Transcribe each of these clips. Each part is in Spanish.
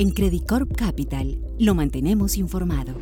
En Credicorp Capital lo mantenemos informado.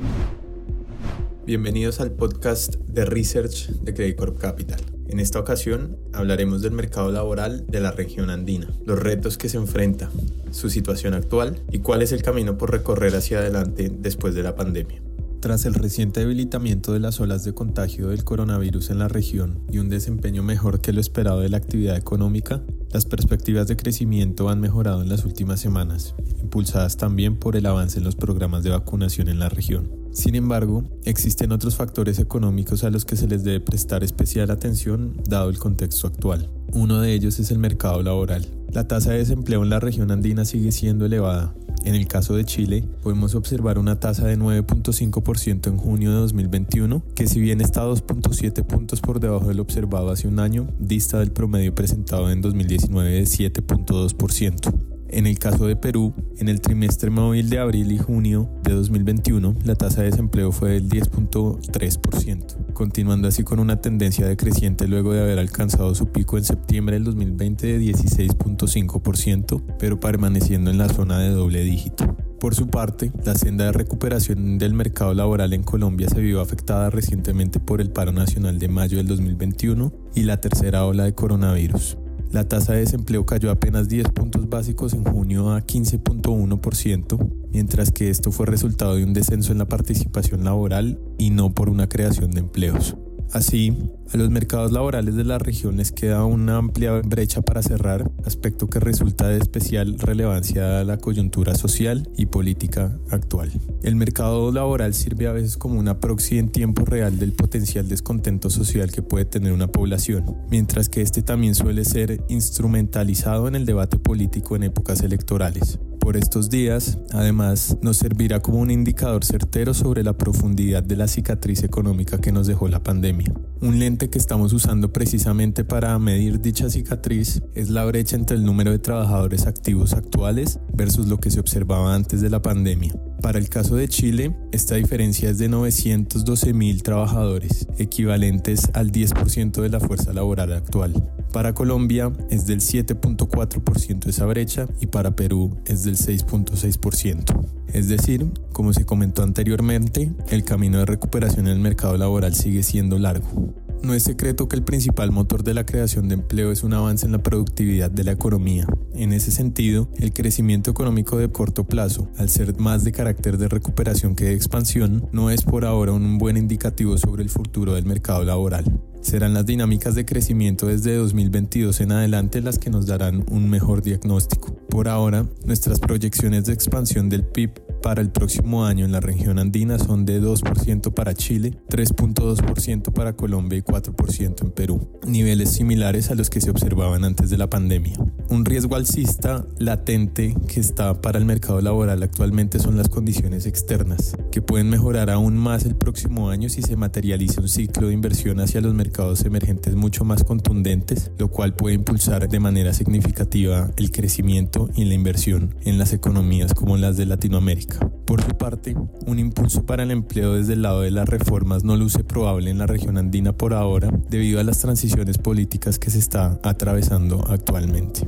Bienvenidos al podcast de Research de Credicorp Capital. En esta ocasión hablaremos del mercado laboral de la región andina, los retos que se enfrenta, su situación actual y cuál es el camino por recorrer hacia adelante después de la pandemia. Tras el reciente debilitamiento de las olas de contagio del coronavirus en la región y un desempeño mejor que lo esperado de la actividad económica, las perspectivas de crecimiento han mejorado en las últimas semanas, impulsadas también por el avance en los programas de vacunación en la región. Sin embargo, existen otros factores económicos a los que se les debe prestar especial atención dado el contexto actual. Uno de ellos es el mercado laboral. La tasa de desempleo en la región andina sigue siendo elevada, en el caso de Chile, podemos observar una tasa de 9.5% en junio de 2021, que si bien está 2.7 puntos por debajo del observado hace un año, dista del promedio presentado en 2019 de 7.2%. En el caso de Perú, en el trimestre móvil de abril y junio de 2021, la tasa de desempleo fue del 10.3%, continuando así con una tendencia decreciente luego de haber alcanzado su pico en septiembre del 2020 de 16.5%, pero permaneciendo en la zona de doble dígito. Por su parte, la senda de recuperación del mercado laboral en Colombia se vio afectada recientemente por el paro nacional de mayo del 2021 y la tercera ola de coronavirus. La tasa de desempleo cayó apenas 10 puntos básicos en junio a 15.1%, mientras que esto fue resultado de un descenso en la participación laboral y no por una creación de empleos. Así, a los mercados laborales de la región les queda una amplia brecha para cerrar, aspecto que resulta de especial relevancia a la coyuntura social y política actual. El mercado laboral sirve a veces como una proxy en tiempo real del potencial descontento social que puede tener una población, mientras que este también suele ser instrumentalizado en el debate político en épocas electorales por estos días, además, nos servirá como un indicador certero sobre la profundidad de la cicatriz económica que nos dejó la pandemia. Un lente que estamos usando precisamente para medir dicha cicatriz es la brecha entre el número de trabajadores activos actuales versus lo que se observaba antes de la pandemia. Para el caso de Chile, esta diferencia es de 912 mil trabajadores, equivalentes al 10% de la fuerza laboral actual. Para Colombia es del 7.4% esa brecha y para Perú es del 6.6%. Es decir, como se comentó anteriormente, el camino de recuperación en el mercado laboral sigue siendo largo. No es secreto que el principal motor de la creación de empleo es un avance en la productividad de la economía. En ese sentido, el crecimiento económico de corto plazo, al ser más de carácter de recuperación que de expansión, no es por ahora un buen indicativo sobre el futuro del mercado laboral. Serán las dinámicas de crecimiento desde 2022 en adelante las que nos darán un mejor diagnóstico. Por ahora, nuestras proyecciones de expansión del PIB para el próximo año en la región andina son de 2% para Chile, 3.2% para Colombia y 4% en Perú, niveles similares a los que se observaban antes de la pandemia. Un riesgo alcista latente que está para el mercado laboral actualmente son las condiciones externas, que pueden mejorar aún más el próximo año si se materializa un ciclo de inversión hacia los mercados emergentes mucho más contundentes, lo cual puede impulsar de manera significativa el crecimiento y la inversión en las economías como las de Latinoamérica. Por su parte, un impulso para el empleo desde el lado de las reformas no luce probable en la región andina por ahora debido a las transiciones políticas que se está atravesando actualmente.